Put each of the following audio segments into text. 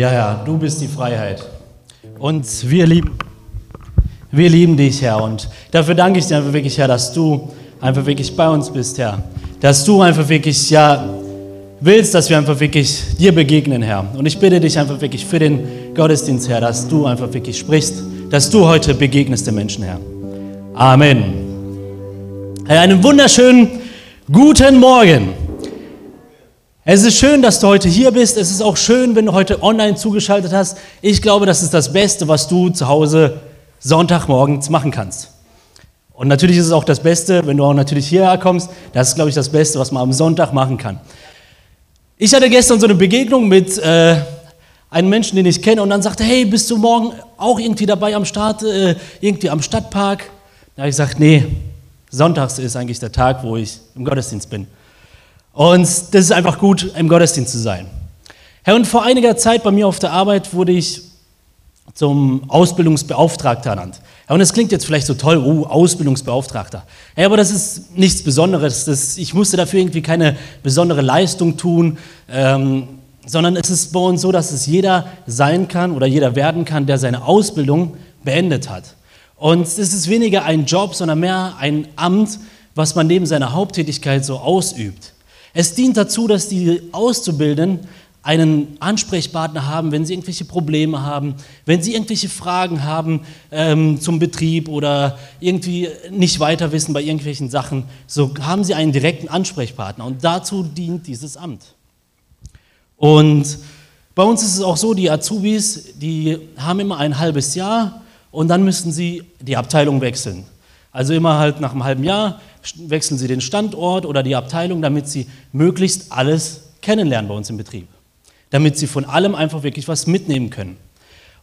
Ja, ja, du bist die Freiheit. Und wir lieben, wir lieben dich, Herr. Und dafür danke ich dir einfach wirklich, Herr, dass du einfach wirklich bei uns bist, Herr. Dass du einfach wirklich, ja, willst, dass wir einfach wirklich dir begegnen, Herr. Und ich bitte dich einfach wirklich für den Gottesdienst, Herr, dass du einfach wirklich sprichst, dass du heute begegnest den Menschen, Herr. Amen. Herr, einen wunderschönen guten Morgen. Es ist schön, dass du heute hier bist. Es ist auch schön, wenn du heute online zugeschaltet hast. Ich glaube, das ist das Beste, was du zu Hause Sonntagmorgens machen kannst. Und natürlich ist es auch das Beste, wenn du auch natürlich hierher kommst. Das ist, glaube ich, das Beste, was man am Sonntag machen kann. Ich hatte gestern so eine Begegnung mit äh, einem Menschen, den ich kenne, und dann sagte, hey, bist du morgen auch irgendwie dabei am Start, äh, irgendwie am Stadtpark? Da habe ich gesagt, nee, sonntags ist eigentlich der Tag, wo ich im Gottesdienst bin. Und das ist einfach gut, im Gottesdienst zu sein. Herr, und vor einiger Zeit bei mir auf der Arbeit wurde ich zum Ausbildungsbeauftragter ernannt. Ja, und es klingt jetzt vielleicht so toll, oh, Ausbildungsbeauftragter. Ja, aber das ist nichts Besonderes. Das, ich musste dafür irgendwie keine besondere Leistung tun, ähm, sondern es ist bei uns so, dass es jeder sein kann oder jeder werden kann, der seine Ausbildung beendet hat. Und es ist weniger ein Job, sondern mehr ein Amt, was man neben seiner Haupttätigkeit so ausübt. Es dient dazu, dass die Auszubildenden einen Ansprechpartner haben, wenn sie irgendwelche Probleme haben, wenn sie irgendwelche Fragen haben ähm, zum Betrieb oder irgendwie nicht weiter wissen bei irgendwelchen Sachen, so haben sie einen direkten Ansprechpartner und dazu dient dieses Amt. Und bei uns ist es auch so, die Azubis, die haben immer ein halbes Jahr und dann müssen sie die Abteilung wechseln. Also immer halt nach einem halben Jahr wechseln sie den Standort oder die Abteilung, damit sie möglichst alles kennenlernen bei uns im Betrieb. Damit sie von allem einfach wirklich was mitnehmen können.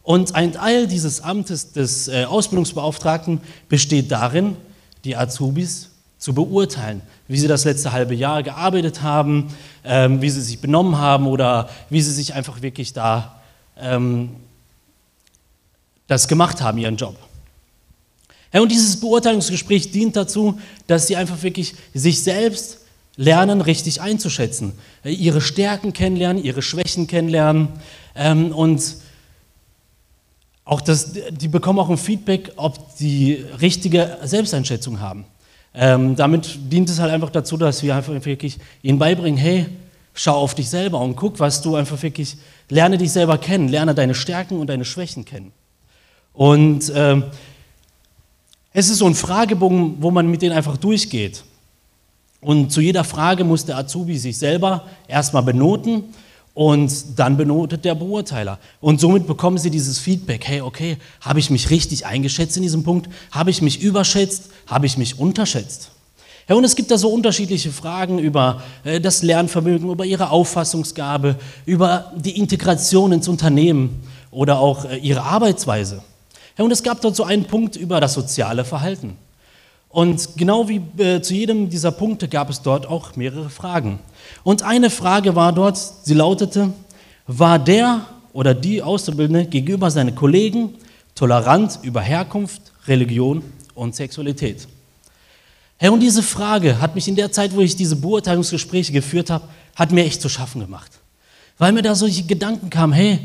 Und ein Teil dieses Amtes des äh, Ausbildungsbeauftragten besteht darin, die Azubis zu beurteilen, wie sie das letzte halbe Jahr gearbeitet haben, ähm, wie sie sich benommen haben oder wie sie sich einfach wirklich da ähm, das gemacht haben, ihren Job. Ja, und dieses Beurteilungsgespräch dient dazu, dass sie einfach wirklich sich selbst lernen, richtig einzuschätzen, ihre Stärken kennenlernen, ihre Schwächen kennenlernen ähm, und auch das, die bekommen auch ein Feedback, ob die richtige Selbsteinschätzung haben. Ähm, damit dient es halt einfach dazu, dass wir einfach wirklich ihnen beibringen, hey, schau auf dich selber und guck, was du einfach wirklich, lerne dich selber kennen, lerne deine Stärken und deine Schwächen kennen. Und ähm, es ist so ein Fragebogen, wo man mit denen einfach durchgeht. Und zu jeder Frage muss der Azubi sich selber erstmal benoten und dann benotet der Beurteiler. Und somit bekommen sie dieses Feedback, hey, okay, habe ich mich richtig eingeschätzt in diesem Punkt? Habe ich mich überschätzt? Habe ich mich unterschätzt? Ja, und es gibt da so unterschiedliche Fragen über äh, das Lernvermögen, über ihre Auffassungsgabe, über die Integration ins Unternehmen oder auch äh, ihre Arbeitsweise. Und es gab dort so einen Punkt über das soziale Verhalten. Und genau wie äh, zu jedem dieser Punkte gab es dort auch mehrere Fragen. Und eine Frage war dort, sie lautete, war der oder die Auszubildende gegenüber seinen Kollegen tolerant über Herkunft, Religion und Sexualität? Herr, und diese Frage hat mich in der Zeit, wo ich diese Beurteilungsgespräche geführt habe, hat mir echt zu schaffen gemacht. Weil mir da solche Gedanken kamen, hey,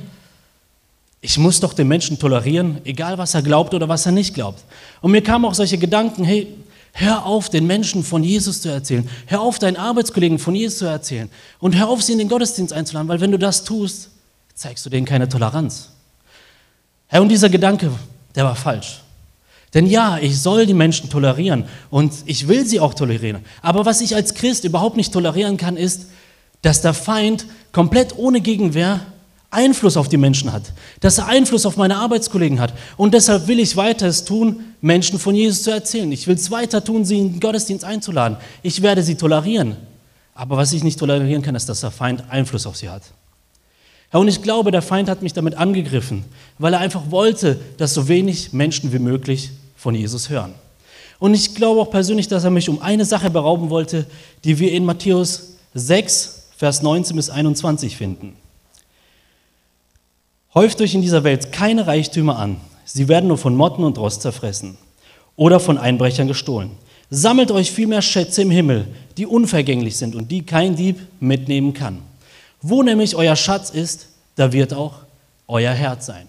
ich muss doch den Menschen tolerieren, egal was er glaubt oder was er nicht glaubt. Und mir kamen auch solche Gedanken, hey, hör auf, den Menschen von Jesus zu erzählen. Hör auf, deinen Arbeitskollegen von Jesus zu erzählen. Und hör auf, sie in den Gottesdienst einzuladen, weil wenn du das tust, zeigst du denen keine Toleranz. Herr, und dieser Gedanke, der war falsch. Denn ja, ich soll die Menschen tolerieren und ich will sie auch tolerieren. Aber was ich als Christ überhaupt nicht tolerieren kann, ist, dass der Feind komplett ohne Gegenwehr Einfluss auf die Menschen hat, dass er Einfluss auf meine Arbeitskollegen hat. Und deshalb will ich weiter es tun, Menschen von Jesus zu erzählen. Ich will es weiter tun, sie in den Gottesdienst einzuladen. Ich werde sie tolerieren. Aber was ich nicht tolerieren kann, ist, dass der Feind Einfluss auf sie hat. Ja, und ich glaube, der Feind hat mich damit angegriffen, weil er einfach wollte, dass so wenig Menschen wie möglich von Jesus hören. Und ich glaube auch persönlich, dass er mich um eine Sache berauben wollte, die wir in Matthäus 6, Vers 19 bis 21 finden. Häuft euch in dieser Welt keine Reichtümer an. Sie werden nur von Motten und Rost zerfressen oder von Einbrechern gestohlen. Sammelt euch vielmehr Schätze im Himmel, die unvergänglich sind und die kein Dieb mitnehmen kann. Wo nämlich euer Schatz ist, da wird auch euer Herz sein.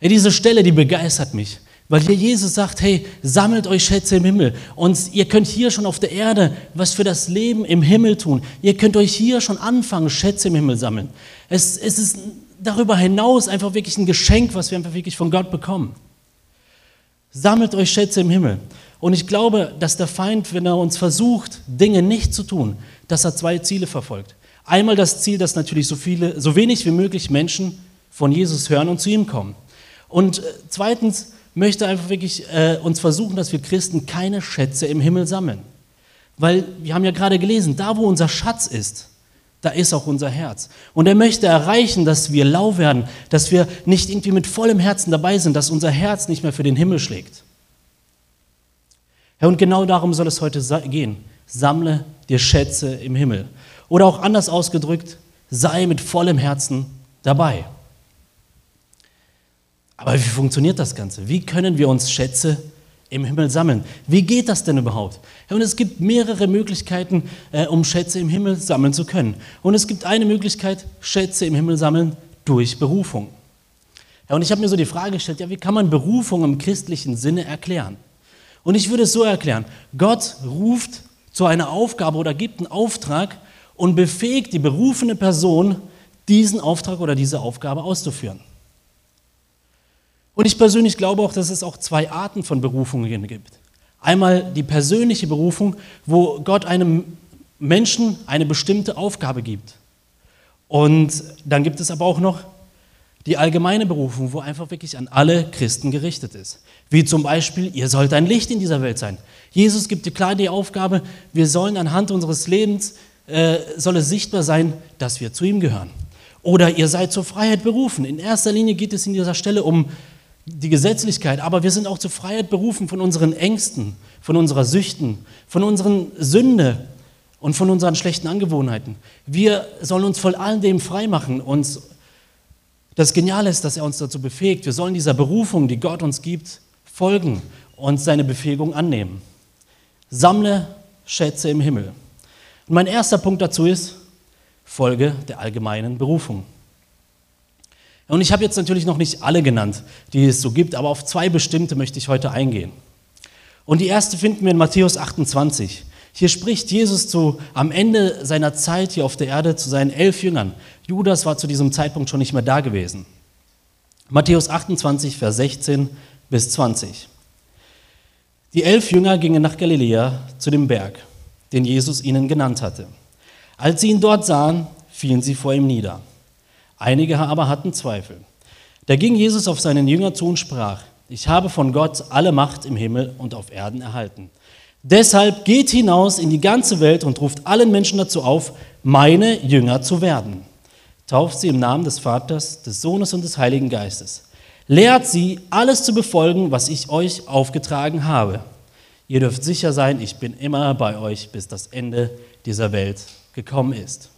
Ja, diese Stelle, die begeistert mich, weil hier Jesus sagt, hey, sammelt euch Schätze im Himmel und ihr könnt hier schon auf der Erde was für das Leben im Himmel tun. Ihr könnt euch hier schon anfangen, Schätze im Himmel sammeln. Es, es ist darüber hinaus einfach wirklich ein Geschenk, was wir einfach wirklich von Gott bekommen. Sammelt euch Schätze im Himmel. Und ich glaube, dass der Feind, wenn er uns versucht, Dinge nicht zu tun, dass er zwei Ziele verfolgt. Einmal das Ziel, dass natürlich so viele, so wenig wie möglich Menschen von Jesus hören und zu ihm kommen. Und äh, zweitens möchte er einfach wirklich äh, uns versuchen, dass wir Christen keine Schätze im Himmel sammeln. Weil wir haben ja gerade gelesen, da wo unser Schatz ist, da ist auch unser Herz. Und er möchte erreichen, dass wir lau werden, dass wir nicht irgendwie mit vollem Herzen dabei sind, dass unser Herz nicht mehr für den Himmel schlägt. Ja, und genau darum soll es heute gehen. Sammle dir Schätze im Himmel. Oder auch anders ausgedrückt, sei mit vollem Herzen dabei. Aber wie funktioniert das Ganze? Wie können wir uns Schätze im Himmel sammeln? Wie geht das denn überhaupt? Und es gibt mehrere Möglichkeiten, äh, um Schätze im Himmel sammeln zu können. Und es gibt eine Möglichkeit, Schätze im Himmel sammeln durch Berufung. Ja, und ich habe mir so die Frage gestellt, ja, wie kann man Berufung im christlichen Sinne erklären? Und ich würde es so erklären, Gott ruft zu einer Aufgabe oder gibt einen Auftrag und befähigt die berufene Person, diesen Auftrag oder diese Aufgabe auszuführen. Und ich persönlich glaube auch, dass es auch zwei Arten von Berufungen gibt. Einmal die persönliche Berufung, wo Gott einem Menschen eine bestimmte Aufgabe gibt. Und dann gibt es aber auch noch die allgemeine Berufung, wo einfach wirklich an alle Christen gerichtet ist. Wie zum Beispiel, ihr sollt ein Licht in dieser Welt sein. Jesus gibt dir klar die Aufgabe, wir sollen anhand unseres Lebens, äh, soll es sichtbar sein, dass wir zu ihm gehören. Oder ihr seid zur Freiheit berufen. In erster Linie geht es in dieser Stelle um die Gesetzlichkeit, aber wir sind auch zur Freiheit berufen von unseren Ängsten, von unserer Süchten, von unseren Sünde und von unseren schlechten Angewohnheiten. Wir sollen uns von all dem frei machen, uns das Geniale ist, dass er uns dazu befähigt. Wir sollen dieser Berufung, die Gott uns gibt, folgen und seine Befähigung annehmen. Sammle Schätze im Himmel. Und mein erster Punkt dazu ist, Folge der allgemeinen Berufung. Und ich habe jetzt natürlich noch nicht alle genannt, die es so gibt, aber auf zwei bestimmte möchte ich heute eingehen. Und die erste finden wir in Matthäus 28. Hier spricht Jesus zu, am Ende seiner Zeit hier auf der Erde zu seinen elf Jüngern. Judas war zu diesem Zeitpunkt schon nicht mehr da gewesen. Matthäus 28, Vers 16 bis 20. Die elf Jünger gingen nach Galiläa zu dem Berg, den Jesus ihnen genannt hatte. Als sie ihn dort sahen, fielen sie vor ihm nieder. Einige aber hatten Zweifel. Da ging Jesus auf seinen Jünger zu und sprach, ich habe von Gott alle Macht im Himmel und auf Erden erhalten. Deshalb geht hinaus in die ganze Welt und ruft allen Menschen dazu auf, meine Jünger zu werden. Tauft sie im Namen des Vaters, des Sohnes und des Heiligen Geistes. Lehrt sie, alles zu befolgen, was ich euch aufgetragen habe. Ihr dürft sicher sein, ich bin immer bei euch, bis das Ende dieser Welt gekommen ist.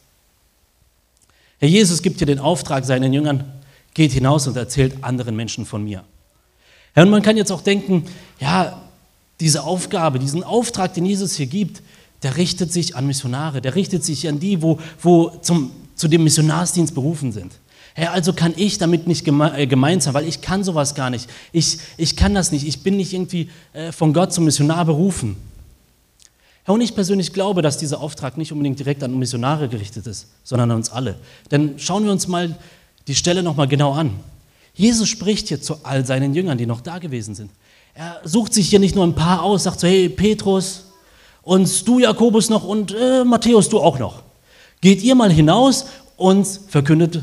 Herr Jesus gibt hier den Auftrag seinen Jüngern, geht hinaus und erzählt anderen Menschen von mir. Herr, und man kann jetzt auch denken, ja, diese Aufgabe, diesen Auftrag, den Jesus hier gibt, der richtet sich an Missionare, der richtet sich an die, wo, wo zum, zu dem Missionarsdienst berufen sind. Herr, also kann ich damit nicht äh, gemeint sein, weil ich kann sowas gar nicht. Ich, ich kann das nicht. Ich bin nicht irgendwie äh, von Gott zum Missionar berufen. Herr, und ich persönlich glaube, dass dieser Auftrag nicht unbedingt direkt an Missionare gerichtet ist, sondern an uns alle. Denn schauen wir uns mal die Stelle nochmal genau an. Jesus spricht hier zu all seinen Jüngern, die noch da gewesen sind. Er sucht sich hier nicht nur ein paar aus, sagt so, hey Petrus und du Jakobus noch und äh, Matthäus du auch noch. Geht ihr mal hinaus und verkündet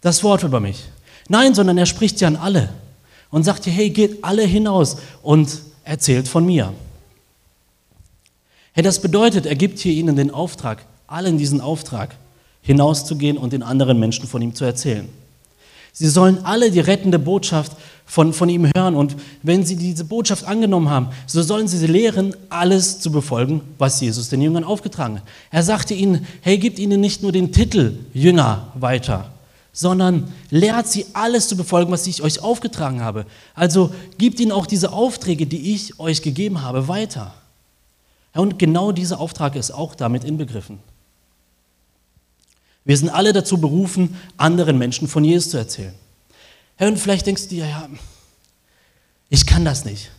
das Wort über mich. Nein, sondern er spricht ja an alle und sagt hier, hey, geht alle hinaus und erzählt von mir. Hey, das bedeutet, er gibt hier ihnen den Auftrag, allen diesen Auftrag, hinauszugehen und den anderen Menschen von ihm zu erzählen. Sie sollen alle die rettende Botschaft von, von ihm hören. Und wenn sie diese Botschaft angenommen haben, so sollen sie sie lehren, alles zu befolgen, was Jesus den Jüngern aufgetragen hat. Er sagte ihnen, hey, gebt ihnen nicht nur den Titel Jünger weiter, sondern lehrt sie alles zu befolgen, was ich euch aufgetragen habe. Also gebt ihnen auch diese Aufträge, die ich euch gegeben habe, weiter. Und genau dieser Auftrag ist auch damit inbegriffen. Wir sind alle dazu berufen, anderen Menschen von Jesus zu erzählen. Herr, und vielleicht denkst du dir, ja, ich kann das nicht.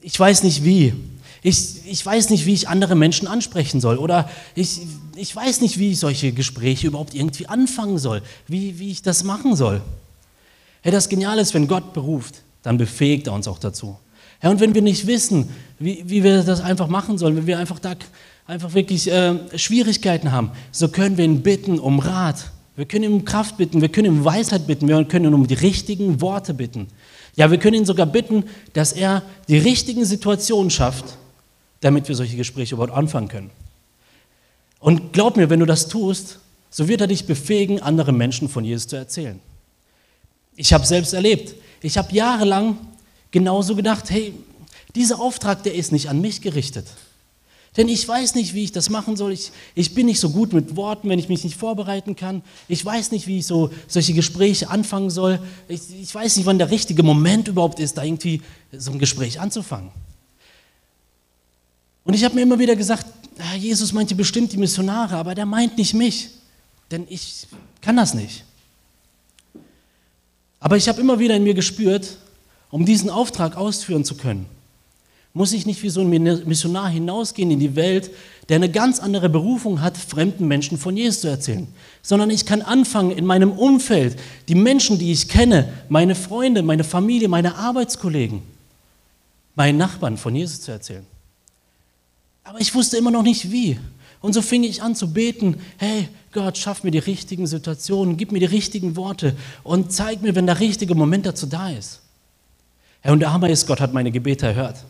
Ich weiß nicht wie. Ich, ich weiß nicht, wie ich andere Menschen ansprechen soll. Oder ich, ich weiß nicht, wie ich solche Gespräche überhaupt irgendwie anfangen soll. Wie, wie ich das machen soll. Hey, das Geniale ist, wenn Gott beruft, dann befähigt er uns auch dazu. Ja, und wenn wir nicht wissen, wie, wie wir das einfach machen sollen, wenn wir einfach da einfach wirklich äh, Schwierigkeiten haben, so können wir ihn bitten um Rat. Wir können ihn um Kraft bitten, wir können ihn um Weisheit bitten, wir können ihn um die richtigen Worte bitten. Ja, wir können ihn sogar bitten, dass er die richtigen Situationen schafft, damit wir solche Gespräche überhaupt anfangen können. Und glaub mir, wenn du das tust, so wird er dich befähigen, anderen Menschen von Jesus zu erzählen. Ich habe selbst erlebt. Ich habe jahrelang genauso gedacht, hey, dieser Auftrag, der ist nicht an mich gerichtet. Denn ich weiß nicht, wie ich das machen soll. Ich, ich bin nicht so gut mit Worten, wenn ich mich nicht vorbereiten kann. Ich weiß nicht, wie ich so solche Gespräche anfangen soll. Ich, ich weiß nicht, wann der richtige Moment überhaupt ist, da irgendwie so ein Gespräch anzufangen. Und ich habe mir immer wieder gesagt, Jesus meint bestimmt die Missionare, aber der meint nicht mich, denn ich kann das nicht. Aber ich habe immer wieder in mir gespürt, um diesen Auftrag ausführen zu können, muss ich nicht wie so ein Missionar hinausgehen in die Welt, der eine ganz andere Berufung hat, fremden Menschen von Jesus zu erzählen, sondern ich kann anfangen in meinem Umfeld, die Menschen, die ich kenne, meine Freunde, meine Familie, meine Arbeitskollegen, meinen Nachbarn von Jesus zu erzählen. Aber ich wusste immer noch nicht wie. Und so fing ich an zu beten, hey Gott, schaff mir die richtigen Situationen, gib mir die richtigen Worte und zeig mir, wenn der richtige Moment dazu da ist. Herr, und der Hammer ist, Gott hat meine Gebete erhört.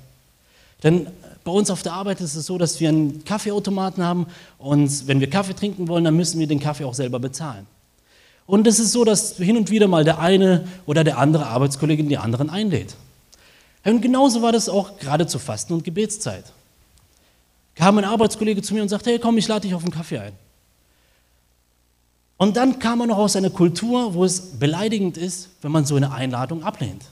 Denn bei uns auf der Arbeit ist es so, dass wir einen Kaffeeautomaten haben und wenn wir Kaffee trinken wollen, dann müssen wir den Kaffee auch selber bezahlen. Und es ist so, dass hin und wieder mal der eine oder der andere Arbeitskollege die anderen einlädt. Und genauso war das auch gerade zur Fasten- und Gebetszeit. Kam ein Arbeitskollege zu mir und sagte, hey komm, ich lade dich auf einen Kaffee ein. Und dann kam er noch aus einer Kultur, wo es beleidigend ist, wenn man so eine Einladung ablehnt.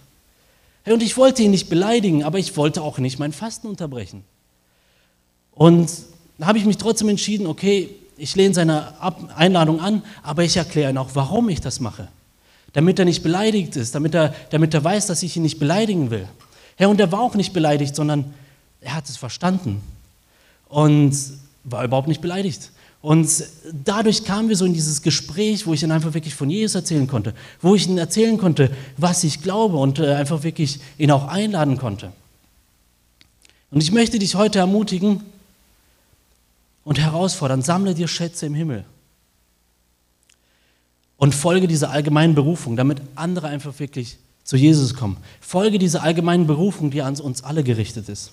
Und ich wollte ihn nicht beleidigen, aber ich wollte auch nicht mein Fasten unterbrechen. Und da habe ich mich trotzdem entschieden, okay, ich lehne seine Einladung an, aber ich erkläre ihm auch, warum ich das mache. Damit er nicht beleidigt ist, damit er, damit er weiß, dass ich ihn nicht beleidigen will. Ja, und er war auch nicht beleidigt, sondern er hat es verstanden und war überhaupt nicht beleidigt. Und dadurch kamen wir so in dieses Gespräch, wo ich ihn einfach wirklich von Jesus erzählen konnte, wo ich ihm erzählen konnte, was ich glaube und äh, einfach wirklich ihn auch einladen konnte. Und ich möchte dich heute ermutigen und herausfordern, sammle dir Schätze im Himmel und folge dieser allgemeinen Berufung, damit andere einfach wirklich zu Jesus kommen. Folge dieser allgemeinen Berufung, die an uns alle gerichtet ist.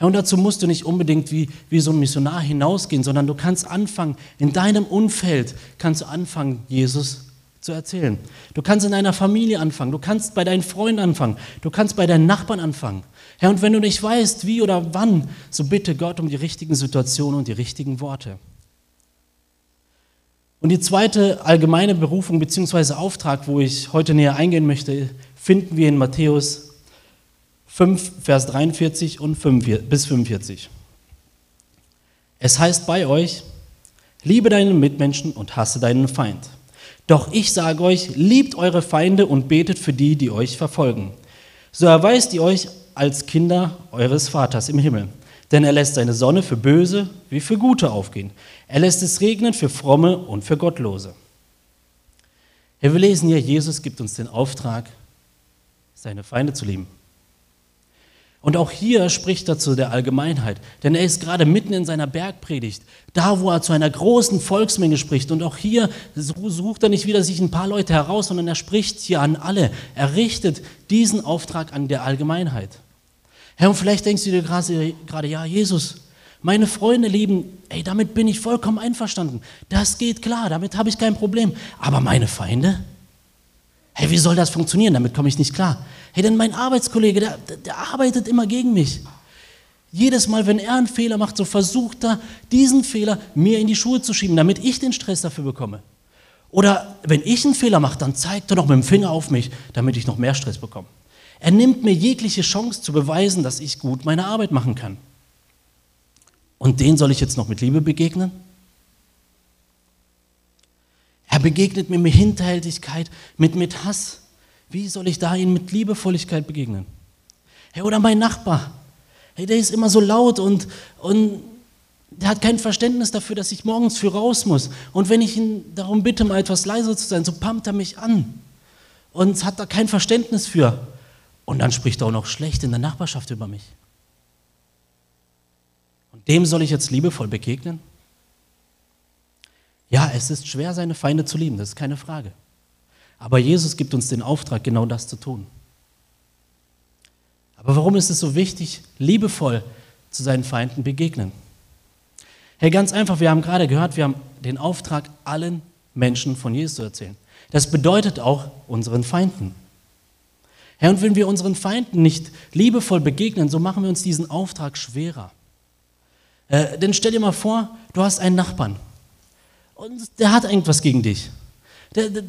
Ja, und dazu musst du nicht unbedingt wie, wie so ein Missionar hinausgehen, sondern du kannst anfangen, in deinem Umfeld kannst du anfangen, Jesus zu erzählen. Du kannst in deiner Familie anfangen, du kannst bei deinen Freunden anfangen, du kannst bei deinen Nachbarn anfangen. Ja, und wenn du nicht weißt, wie oder wann, so bitte Gott um die richtigen Situationen und die richtigen Worte. Und die zweite allgemeine Berufung bzw. Auftrag, wo ich heute näher eingehen möchte, finden wir in Matthäus 5, Vers 43 und 45, bis 45. Es heißt bei euch, liebe deinen Mitmenschen und hasse deinen Feind. Doch ich sage euch, liebt eure Feinde und betet für die, die euch verfolgen. So erweist ihr euch als Kinder eures Vaters im Himmel. Denn er lässt seine Sonne für Böse wie für Gute aufgehen. Er lässt es regnen für Fromme und für Gottlose. wir lesen hier, Jesus gibt uns den Auftrag, seine Feinde zu lieben. Und auch hier spricht er zu der Allgemeinheit, denn er ist gerade mitten in seiner Bergpredigt, da wo er zu einer großen Volksmenge spricht. Und auch hier sucht er nicht wieder sich ein paar Leute heraus, sondern er spricht hier an alle. Er richtet diesen Auftrag an der Allgemeinheit. Herr, und vielleicht denkst du dir gerade, ja, Jesus, meine Freunde lieben, ey, damit bin ich vollkommen einverstanden. Das geht klar, damit habe ich kein Problem. Aber meine Feinde? Hey, wie soll das funktionieren? Damit komme ich nicht klar. Hey, denn mein Arbeitskollege, der, der arbeitet immer gegen mich. Jedes Mal, wenn er einen Fehler macht, so versucht er, diesen Fehler mir in die Schuhe zu schieben, damit ich den Stress dafür bekomme. Oder wenn ich einen Fehler mache, dann zeigt er noch mit dem Finger auf mich, damit ich noch mehr Stress bekomme. Er nimmt mir jegliche Chance zu beweisen, dass ich gut meine Arbeit machen kann. Und den soll ich jetzt noch mit Liebe begegnen? Er begegnet mir mit Hinterhältigkeit, mit, mit Hass. Wie soll ich da ihm mit Liebevolligkeit begegnen? Hey, oder mein Nachbar. Hey, der ist immer so laut und, und der hat kein Verständnis dafür, dass ich morgens für raus muss. Und wenn ich ihn darum bitte, mal etwas leiser zu sein, so pumpt er mich an. Und hat da kein Verständnis für. Und dann spricht er auch noch schlecht in der Nachbarschaft über mich. Und dem soll ich jetzt liebevoll begegnen? Ja, es ist schwer, seine Feinde zu lieben, das ist keine Frage. Aber Jesus gibt uns den Auftrag, genau das zu tun. Aber warum ist es so wichtig, liebevoll zu seinen Feinden begegnen? Hey, ganz einfach, wir haben gerade gehört, wir haben den Auftrag, allen Menschen von Jesus zu erzählen. Das bedeutet auch unseren Feinden. Herr, und wenn wir unseren Feinden nicht liebevoll begegnen, so machen wir uns diesen Auftrag schwerer. Äh, denn stell dir mal vor, du hast einen Nachbarn und der hat irgendwas gegen dich. Der, der,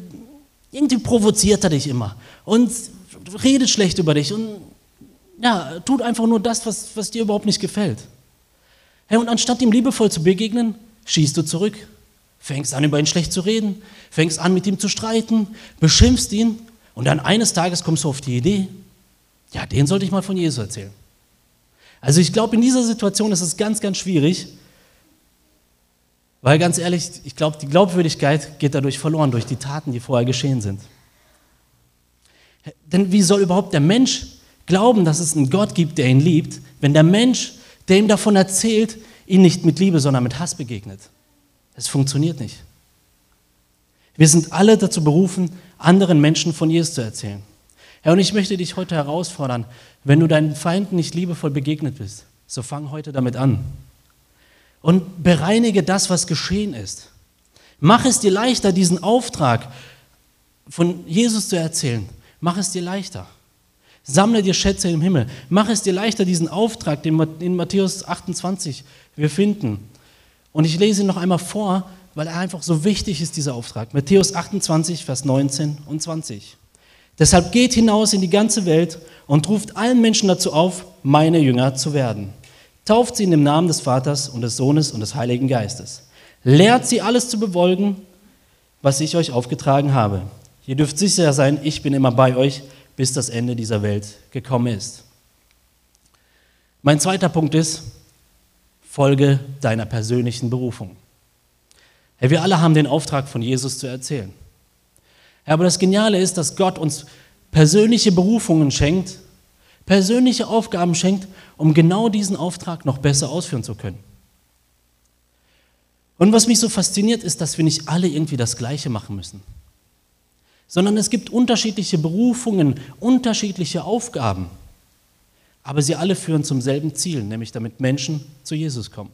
irgendwie provoziert er dich immer und redet schlecht über dich und ja, tut einfach nur das, was, was dir überhaupt nicht gefällt. Hey, und anstatt ihm liebevoll zu begegnen, schießt du zurück. Fängst an, über ihn schlecht zu reden, fängst an, mit ihm zu streiten, beschimpfst ihn und dann eines Tages kommst du auf die Idee, ja, den sollte ich mal von Jesus erzählen. Also ich glaube, in dieser Situation ist es ganz, ganz schwierig, weil ganz ehrlich, ich glaube, die Glaubwürdigkeit geht dadurch verloren, durch die Taten, die vorher geschehen sind. Denn wie soll überhaupt der Mensch glauben, dass es einen Gott gibt, der ihn liebt, wenn der Mensch, der ihm davon erzählt, ihn nicht mit Liebe, sondern mit Hass begegnet? Es funktioniert nicht. Wir sind alle dazu berufen, anderen Menschen von Jesus zu erzählen. Herr, und ich möchte dich heute herausfordern, wenn du deinen Feinden nicht liebevoll begegnet bist, so fang heute damit an. Und bereinige das, was geschehen ist. Mach es dir leichter, diesen Auftrag von Jesus zu erzählen. Mach es dir leichter. Sammle dir Schätze im Himmel. Mach es dir leichter, diesen Auftrag, den in Matthäus 28 wir finden. Und ich lese ihn noch einmal vor, weil er einfach so wichtig ist, dieser Auftrag. Matthäus 28, Vers 19 und 20. Deshalb geht hinaus in die ganze Welt und ruft allen Menschen dazu auf, meine Jünger zu werden. Tauft sie in dem Namen des Vaters und des Sohnes und des Heiligen Geistes. Lehrt sie alles zu befolgen, was ich euch aufgetragen habe. Ihr dürft sicher sein, ich bin immer bei euch bis das Ende dieser Welt gekommen ist. Mein zweiter Punkt ist, folge deiner persönlichen Berufung. Hey, wir alle haben den Auftrag von Jesus zu erzählen. aber das Geniale ist, dass Gott uns persönliche Berufungen schenkt, persönliche Aufgaben schenkt, um genau diesen Auftrag noch besser ausführen zu können. Und was mich so fasziniert, ist, dass wir nicht alle irgendwie das Gleiche machen müssen sondern es gibt unterschiedliche Berufungen, unterschiedliche Aufgaben. Aber sie alle führen zum selben Ziel, nämlich damit Menschen zu Jesus kommen.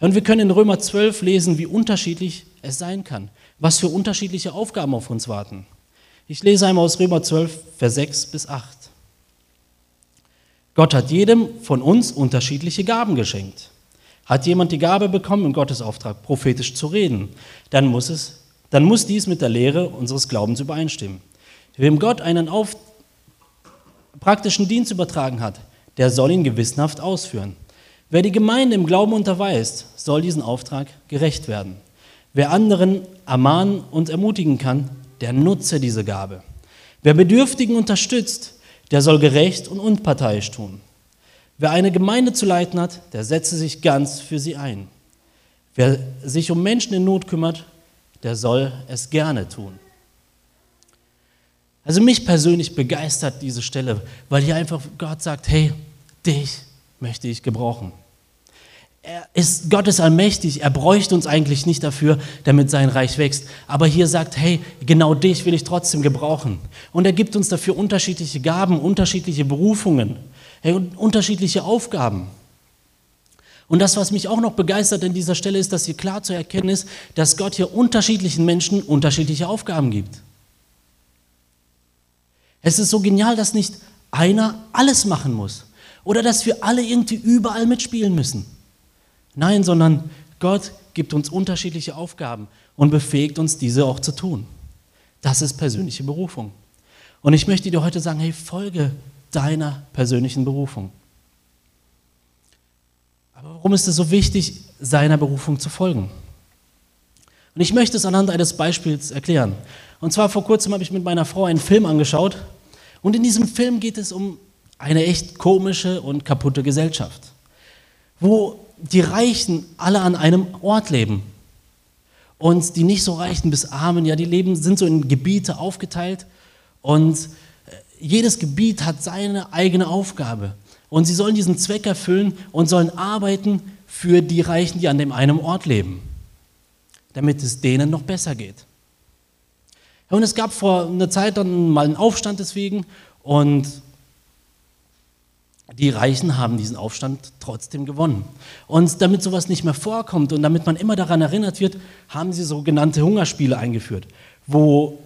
Und wir können in Römer 12 lesen, wie unterschiedlich es sein kann, was für unterschiedliche Aufgaben auf uns warten. Ich lese einmal aus Römer 12, Vers 6 bis 8. Gott hat jedem von uns unterschiedliche Gaben geschenkt. Hat jemand die Gabe bekommen, im Gottesauftrag prophetisch zu reden, dann muss es dann muss dies mit der Lehre unseres Glaubens übereinstimmen. Wem Gott einen auf praktischen Dienst übertragen hat, der soll ihn gewissenhaft ausführen. Wer die Gemeinde im Glauben unterweist, soll diesen Auftrag gerecht werden. Wer anderen ermahnen und ermutigen kann, der nutze diese Gabe. Wer Bedürftigen unterstützt, der soll gerecht und unparteiisch tun. Wer eine Gemeinde zu leiten hat, der setze sich ganz für sie ein. Wer sich um Menschen in Not kümmert, der soll es gerne tun. Also mich persönlich begeistert diese Stelle, weil hier einfach Gott sagt, hey, dich möchte ich gebrauchen. Er ist, Gott ist allmächtig, er bräuchte uns eigentlich nicht dafür, damit sein Reich wächst. Aber hier sagt, hey, genau dich will ich trotzdem gebrauchen. Und er gibt uns dafür unterschiedliche Gaben, unterschiedliche Berufungen, hey, unterschiedliche Aufgaben. Und das, was mich auch noch begeistert an dieser Stelle, ist, dass hier klar zu erkennen ist, dass Gott hier unterschiedlichen Menschen unterschiedliche Aufgaben gibt. Es ist so genial, dass nicht einer alles machen muss oder dass wir alle irgendwie überall mitspielen müssen. Nein, sondern Gott gibt uns unterschiedliche Aufgaben und befähigt uns, diese auch zu tun. Das ist persönliche Berufung. Und ich möchte dir heute sagen, hey, folge deiner persönlichen Berufung. Aber warum ist es so wichtig, seiner Berufung zu folgen? Und ich möchte es anhand eines Beispiels erklären. Und zwar vor kurzem habe ich mit meiner Frau einen Film angeschaut. Und in diesem Film geht es um eine echt komische und kaputte Gesellschaft, wo die Reichen alle an einem Ort leben. Und die nicht so reichen bis armen, ja, die leben, sind so in Gebiete aufgeteilt. Und äh, jedes Gebiet hat seine eigene Aufgabe. Und sie sollen diesen Zweck erfüllen und sollen arbeiten für die Reichen, die an dem einen Ort leben damit es denen noch besser geht. Und es gab vor einer Zeit dann mal einen Aufstand deswegen und die Reichen haben diesen Aufstand trotzdem gewonnen. Und damit sowas nicht mehr vorkommt und damit man immer daran erinnert wird, haben sie sogenannte Hungerspiele eingeführt, wo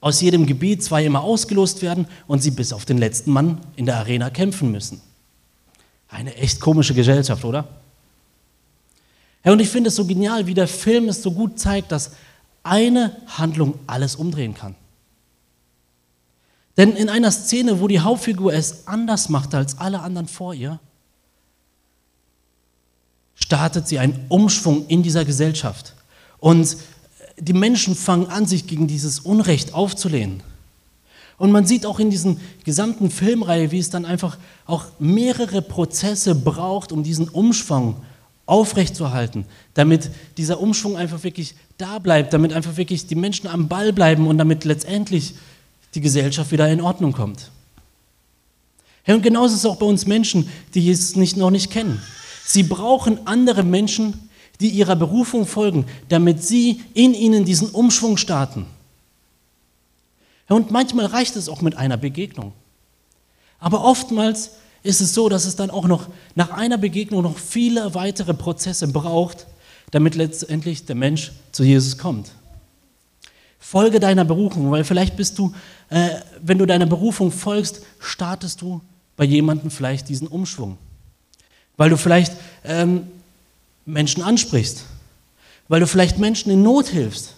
aus jedem Gebiet zwei immer ausgelost werden und sie bis auf den letzten Mann in der Arena kämpfen müssen. Eine echt komische Gesellschaft, oder? Ja, und ich finde es so genial, wie der Film es so gut zeigt, dass eine Handlung alles umdrehen kann. Denn in einer Szene, wo die Hauptfigur es anders macht als alle anderen vor ihr, startet sie einen Umschwung in dieser Gesellschaft. Und die Menschen fangen an, sich gegen dieses Unrecht aufzulehnen. Und man sieht auch in diesem gesamten Filmreihe, wie es dann einfach auch mehrere Prozesse braucht, um diesen Umschwung aufrechtzuerhalten, damit dieser Umschwung einfach wirklich da bleibt, damit einfach wirklich die Menschen am Ball bleiben und damit letztendlich die Gesellschaft wieder in Ordnung kommt. Ja, und genauso ist es auch bei uns Menschen, die es nicht, noch nicht kennen. Sie brauchen andere Menschen, die ihrer Berufung folgen, damit sie in ihnen diesen Umschwung starten. Ja, und manchmal reicht es auch mit einer Begegnung. Aber oftmals ist es so, dass es dann auch noch nach einer Begegnung noch viele weitere Prozesse braucht, damit letztendlich der Mensch zu Jesus kommt. Folge deiner Berufung, weil vielleicht bist du, äh, wenn du deiner Berufung folgst, startest du bei jemandem vielleicht diesen Umschwung. Weil du vielleicht ähm, Menschen ansprichst, weil du vielleicht Menschen in Not hilfst,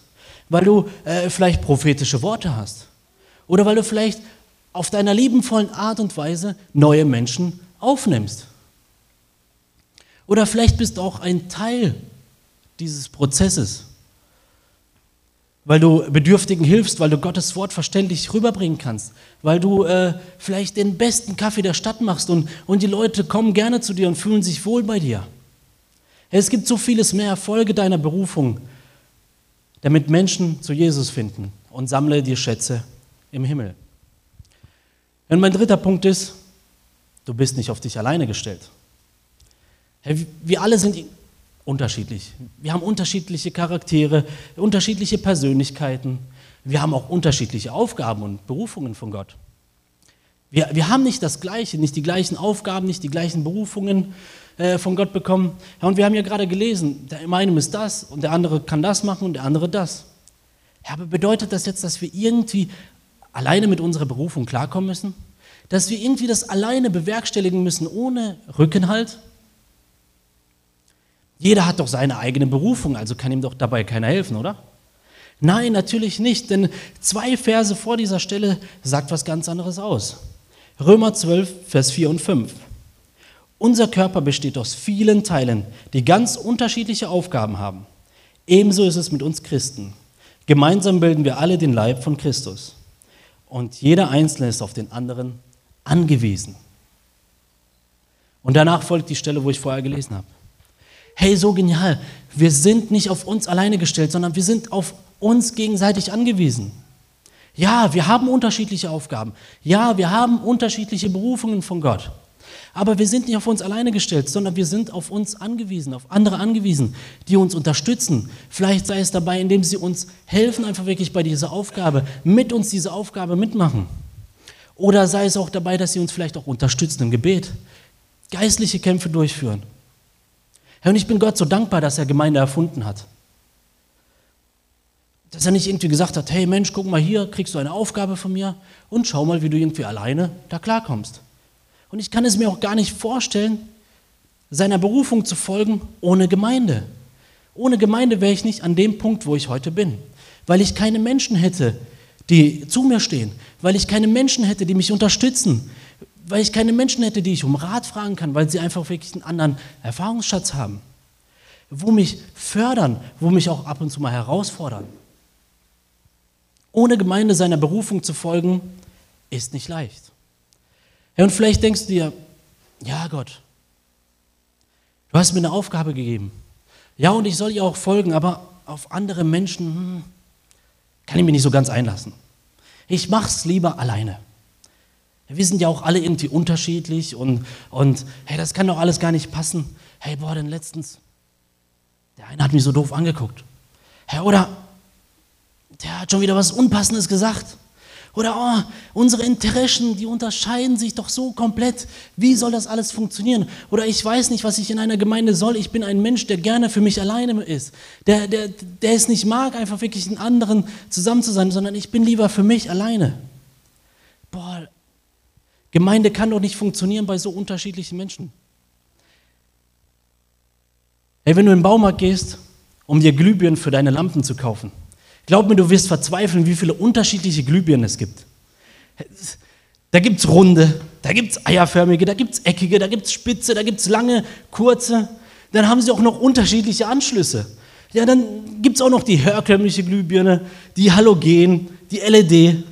weil du äh, vielleicht prophetische Worte hast oder weil du vielleicht auf deiner liebenvollen Art und Weise neue Menschen aufnimmst. Oder vielleicht bist du auch ein Teil dieses Prozesses, weil du Bedürftigen hilfst, weil du Gottes Wort verständlich rüberbringen kannst, weil du äh, vielleicht den besten Kaffee der Stadt machst und, und die Leute kommen gerne zu dir und fühlen sich wohl bei dir. Es gibt so vieles mehr Erfolge deiner Berufung, damit Menschen zu Jesus finden und sammle dir Schätze im Himmel. Und mein dritter Punkt ist, du bist nicht auf dich alleine gestellt. Wir alle sind unterschiedlich. Wir haben unterschiedliche Charaktere, unterschiedliche Persönlichkeiten. Wir haben auch unterschiedliche Aufgaben und Berufungen von Gott. Wir, wir haben nicht das Gleiche, nicht die gleichen Aufgaben, nicht die gleichen Berufungen äh, von Gott bekommen. Ja, und wir haben ja gerade gelesen, der eine ist das und der andere kann das machen und der andere das. Ja, aber bedeutet das jetzt, dass wir irgendwie alleine mit unserer Berufung klarkommen müssen? Dass wir irgendwie das alleine bewerkstelligen müssen ohne Rückenhalt? Jeder hat doch seine eigene Berufung, also kann ihm doch dabei keiner helfen, oder? Nein, natürlich nicht, denn zwei Verse vor dieser Stelle sagt was ganz anderes aus. Römer 12, Vers 4 und 5. Unser Körper besteht aus vielen Teilen, die ganz unterschiedliche Aufgaben haben. Ebenso ist es mit uns Christen. Gemeinsam bilden wir alle den Leib von Christus und jeder Einzelne ist auf den anderen angewiesen. Und danach folgt die Stelle, wo ich vorher gelesen habe. Hey, so genial. Wir sind nicht auf uns alleine gestellt, sondern wir sind auf uns gegenseitig angewiesen. Ja, wir haben unterschiedliche Aufgaben. Ja, wir haben unterschiedliche Berufungen von Gott. Aber wir sind nicht auf uns alleine gestellt, sondern wir sind auf uns angewiesen, auf andere angewiesen, die uns unterstützen. Vielleicht sei es dabei, indem sie uns helfen, einfach wirklich bei dieser Aufgabe, mit uns diese Aufgabe mitmachen. Oder sei es auch dabei, dass sie uns vielleicht auch unterstützen im Gebet, geistliche Kämpfe durchführen. Herr, und ich bin Gott so dankbar, dass er Gemeinde erfunden hat. Dass er nicht irgendwie gesagt hat, hey Mensch, guck mal hier, kriegst du eine Aufgabe von mir und schau mal, wie du irgendwie alleine da klarkommst. Und ich kann es mir auch gar nicht vorstellen, seiner Berufung zu folgen ohne Gemeinde. Ohne Gemeinde wäre ich nicht an dem Punkt, wo ich heute bin, weil ich keine Menschen hätte, die zu mir stehen, weil ich keine Menschen hätte, die mich unterstützen, weil ich keine Menschen hätte, die ich um Rat fragen kann, weil sie einfach wirklich einen anderen Erfahrungsschatz haben. wo mich fördern, wo mich auch ab und zu mal herausfordern. Ohne Gemeinde seiner Berufung zu folgen, ist nicht leicht. Ja, und vielleicht denkst du dir, ja Gott, du hast mir eine Aufgabe gegeben. Ja, und ich soll ihr auch folgen, aber auf andere Menschen hm, kann ich mich nicht so ganz einlassen. Ich mach's lieber alleine. Wir sind ja auch alle irgendwie unterschiedlich und, und hey, das kann doch alles gar nicht passen. Hey, boah, denn letztens, der eine hat mich so doof angeguckt. Hey, oder der hat schon wieder was Unpassendes gesagt. Oder oh, unsere Interessen, die unterscheiden sich doch so komplett. Wie soll das alles funktionieren? Oder ich weiß nicht, was ich in einer Gemeinde soll. Ich bin ein Mensch, der gerne für mich alleine ist. Der, der, der es nicht mag, einfach wirklich in anderen zusammen zu sein, sondern ich bin lieber für mich alleine. Boah, Gemeinde kann doch nicht funktionieren bei so unterschiedlichen Menschen. Hey, wenn du in den Baumarkt gehst, um dir Glühbirnen für deine Lampen zu kaufen, Glaub mir, du wirst verzweifeln, wie viele unterschiedliche Glühbirnen es gibt. Da gibt es runde, da gibt es eierförmige, da gibt es eckige, da gibt es spitze, da gibt es lange, kurze. Dann haben sie auch noch unterschiedliche Anschlüsse. Ja, dann gibt es auch noch die herkömmliche Glühbirne, die Halogen, die LED.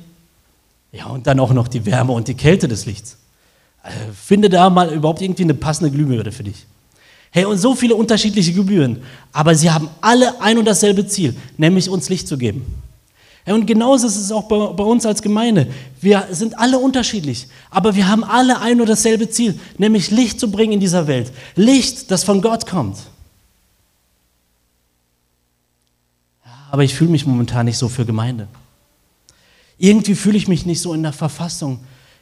Ja, und dann auch noch die Wärme und die Kälte des Lichts. Äh, finde da mal überhaupt irgendwie eine passende Glühbirne für dich. Hey, und so viele unterschiedliche Gebühren, aber sie haben alle ein und dasselbe Ziel, nämlich uns Licht zu geben. Hey, und genauso ist es auch bei, bei uns als Gemeinde. Wir sind alle unterschiedlich, aber wir haben alle ein und dasselbe Ziel, nämlich Licht zu bringen in dieser Welt. Licht, das von Gott kommt. aber ich fühle mich momentan nicht so für Gemeinde. Irgendwie fühle ich mich nicht so in der Verfassung,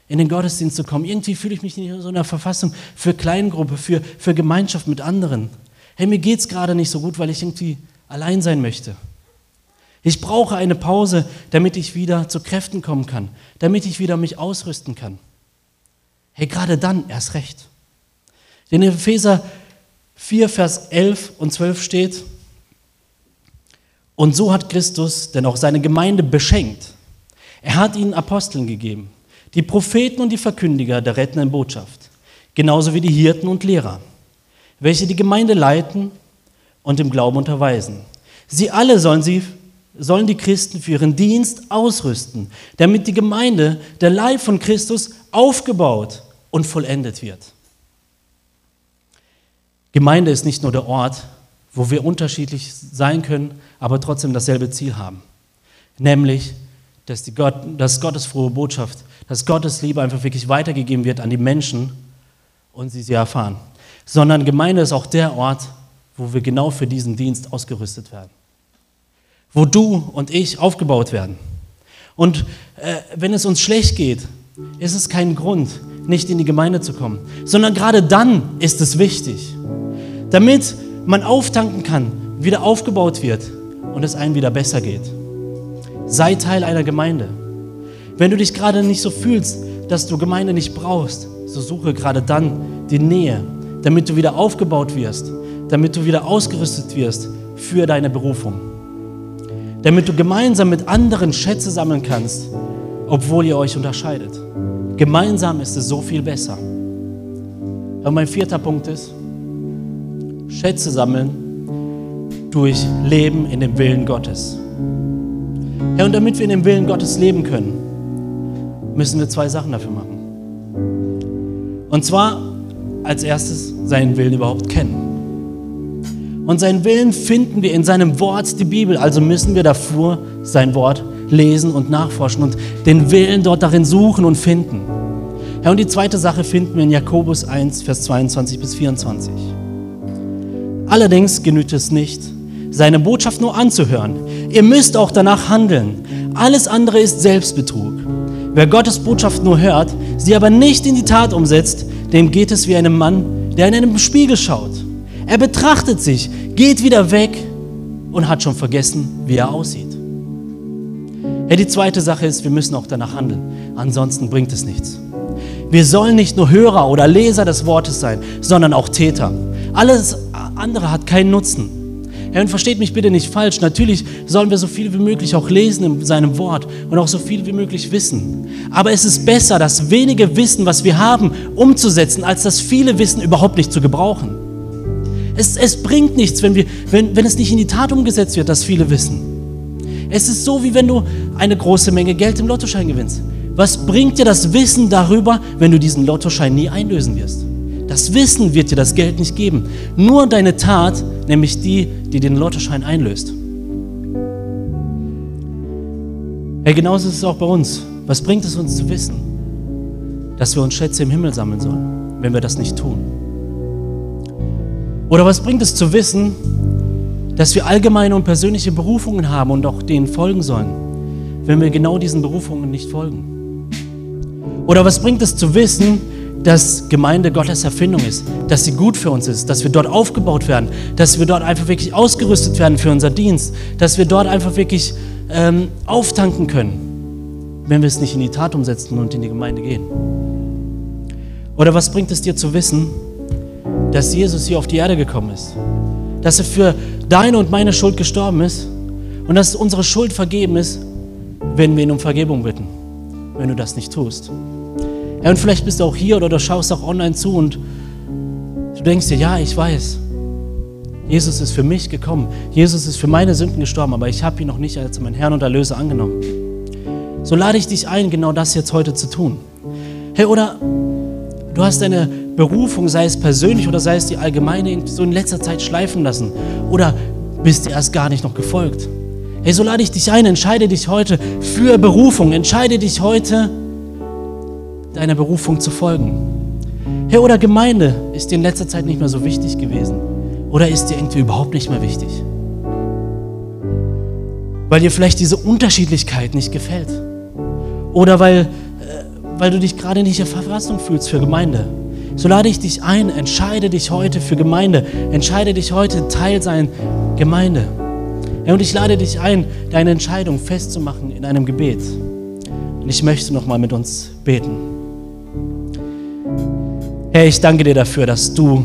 in den Gottesdienst zu kommen. Irgendwie fühle ich mich nicht in so einer Verfassung für Kleingruppe, für, für Gemeinschaft mit anderen. Hey, mir geht es gerade nicht so gut, weil ich irgendwie allein sein möchte. Ich brauche eine Pause, damit ich wieder zu Kräften kommen kann, damit ich wieder mich ausrüsten kann. Hey, gerade dann erst recht. In Epheser 4, Vers 11 und 12 steht, und so hat Christus denn auch seine Gemeinde beschenkt. Er hat ihnen Aposteln gegeben, die Propheten und die Verkündiger der rettenden Botschaft, genauso wie die Hirten und Lehrer, welche die Gemeinde leiten und im Glauben unterweisen. Sie alle sollen, sie, sollen die Christen für ihren Dienst ausrüsten, damit die Gemeinde, der Leib von Christus, aufgebaut und vollendet wird. Gemeinde ist nicht nur der Ort, wo wir unterschiedlich sein können, aber trotzdem dasselbe Ziel haben, nämlich dass, die Gott, dass Gottes frohe Botschaft, dass Gottes Liebe einfach wirklich weitergegeben wird an die Menschen und sie sie erfahren. Sondern Gemeinde ist auch der Ort, wo wir genau für diesen Dienst ausgerüstet werden. Wo du und ich aufgebaut werden. Und äh, wenn es uns schlecht geht, ist es kein Grund, nicht in die Gemeinde zu kommen, sondern gerade dann ist es wichtig, damit man auftanken kann, wieder aufgebaut wird und es einem wieder besser geht. Sei Teil einer Gemeinde. Wenn du dich gerade nicht so fühlst, dass du Gemeinde nicht brauchst, so suche gerade dann die Nähe, damit du wieder aufgebaut wirst, damit du wieder ausgerüstet wirst für deine Berufung. Damit du gemeinsam mit anderen Schätze sammeln kannst, obwohl ihr euch unterscheidet. Gemeinsam ist es so viel besser. Und mein vierter Punkt ist, Schätze sammeln durch Leben in dem Willen Gottes. Herr, und damit wir in dem Willen Gottes leben können, müssen wir zwei Sachen dafür machen. Und zwar als erstes seinen Willen überhaupt kennen. Und seinen Willen finden wir in seinem Wort, die Bibel. Also müssen wir davor sein Wort lesen und nachforschen und den Willen dort darin suchen und finden. Herr, und die zweite Sache finden wir in Jakobus 1, Vers 22 bis 24. Allerdings genügt es nicht, seine Botschaft nur anzuhören. Ihr müsst auch danach handeln. Alles andere ist Selbstbetrug. Wer Gottes Botschaft nur hört, sie aber nicht in die Tat umsetzt, dem geht es wie einem Mann, der in einem Spiegel schaut. Er betrachtet sich, geht wieder weg und hat schon vergessen, wie er aussieht. Ja, die zweite Sache ist, wir müssen auch danach handeln. Ansonsten bringt es nichts. Wir sollen nicht nur Hörer oder Leser des Wortes sein, sondern auch Täter. Alles andere hat keinen Nutzen. Herr, und versteht mich bitte nicht falsch. Natürlich sollen wir so viel wie möglich auch lesen in seinem Wort und auch so viel wie möglich wissen. Aber es ist besser, das wenige Wissen, was wir haben, umzusetzen, als das viele Wissen überhaupt nicht zu gebrauchen. Es, es bringt nichts, wenn, wir, wenn, wenn es nicht in die Tat umgesetzt wird, dass viele wissen. Es ist so, wie wenn du eine große Menge Geld im Lottoschein gewinnst. Was bringt dir das Wissen darüber, wenn du diesen Lottoschein nie einlösen wirst? Das Wissen wird dir das Geld nicht geben. Nur deine Tat, nämlich die, die den Lottoschein einlöst. Hey, genauso ist es auch bei uns. Was bringt es uns zu wissen, dass wir uns Schätze im Himmel sammeln sollen, wenn wir das nicht tun? Oder was bringt es zu wissen, dass wir allgemeine und persönliche Berufungen haben und auch denen folgen sollen, wenn wir genau diesen Berufungen nicht folgen? Oder was bringt es zu wissen, dass Gemeinde Gottes Erfindung ist, dass sie gut für uns ist, dass wir dort aufgebaut werden, dass wir dort einfach wirklich ausgerüstet werden für unser Dienst, dass wir dort einfach wirklich ähm, auftanken können, wenn wir es nicht in die Tat umsetzen und in die Gemeinde gehen? Oder was bringt es dir zu wissen, dass Jesus hier auf die Erde gekommen ist, dass er für deine und meine Schuld gestorben ist und dass unsere Schuld vergeben ist, wenn wir ihn um Vergebung bitten, wenn du das nicht tust? Ja, und vielleicht bist du auch hier oder du schaust auch online zu und du denkst dir, ja, ich weiß, Jesus ist für mich gekommen. Jesus ist für meine Sünden gestorben, aber ich habe ihn noch nicht als meinen Herrn und Erlöser angenommen. So lade ich dich ein, genau das jetzt heute zu tun. Hey, oder du hast deine Berufung, sei es persönlich oder sei es die allgemeine, so in letzter Zeit schleifen lassen. Oder bist dir erst gar nicht noch gefolgt. Hey, so lade ich dich ein, entscheide dich heute für Berufung, entscheide dich heute deiner Berufung zu folgen. Herr, oder Gemeinde ist dir in letzter Zeit nicht mehr so wichtig gewesen? Oder ist dir irgendwie überhaupt nicht mehr wichtig? Weil dir vielleicht diese Unterschiedlichkeit nicht gefällt. Oder weil, äh, weil du dich gerade nicht in Verfassung fühlst für Gemeinde. So lade ich dich ein, entscheide dich heute für Gemeinde. Entscheide dich heute, Teil sein Gemeinde. Ja, und ich lade dich ein, deine Entscheidung festzumachen in einem Gebet. Und ich möchte nochmal mit uns beten. Herr, ich danke dir dafür, dass du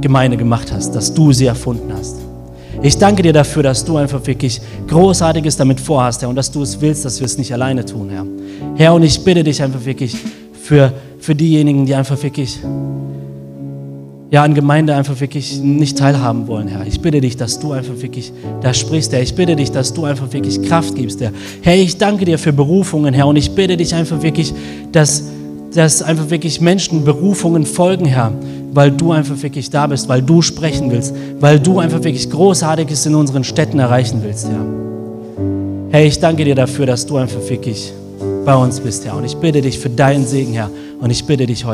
Gemeinde gemacht hast, dass du sie erfunden hast. Ich danke dir dafür, dass du einfach wirklich Großartiges damit vorhast, Herr, und dass du es willst, dass wir es nicht alleine tun, Herr. Herr, und ich bitte dich einfach wirklich für, für diejenigen, die einfach wirklich ja, an Gemeinde einfach wirklich nicht teilhaben wollen, Herr. Ich bitte dich, dass du einfach wirklich da sprichst, Herr. Ich bitte dich, dass du einfach wirklich Kraft gibst, Herr. Herr, ich danke dir für Berufungen, Herr, und ich bitte dich einfach wirklich, dass dass einfach wirklich Menschen Berufungen folgen, Herr, weil du einfach wirklich da bist, weil du sprechen willst, weil du einfach wirklich Großartiges in unseren Städten erreichen willst, Herr. Herr, ich danke dir dafür, dass du einfach wirklich bei uns bist, Herr. Und ich bitte dich für deinen Segen, Herr. Und ich bitte dich heute.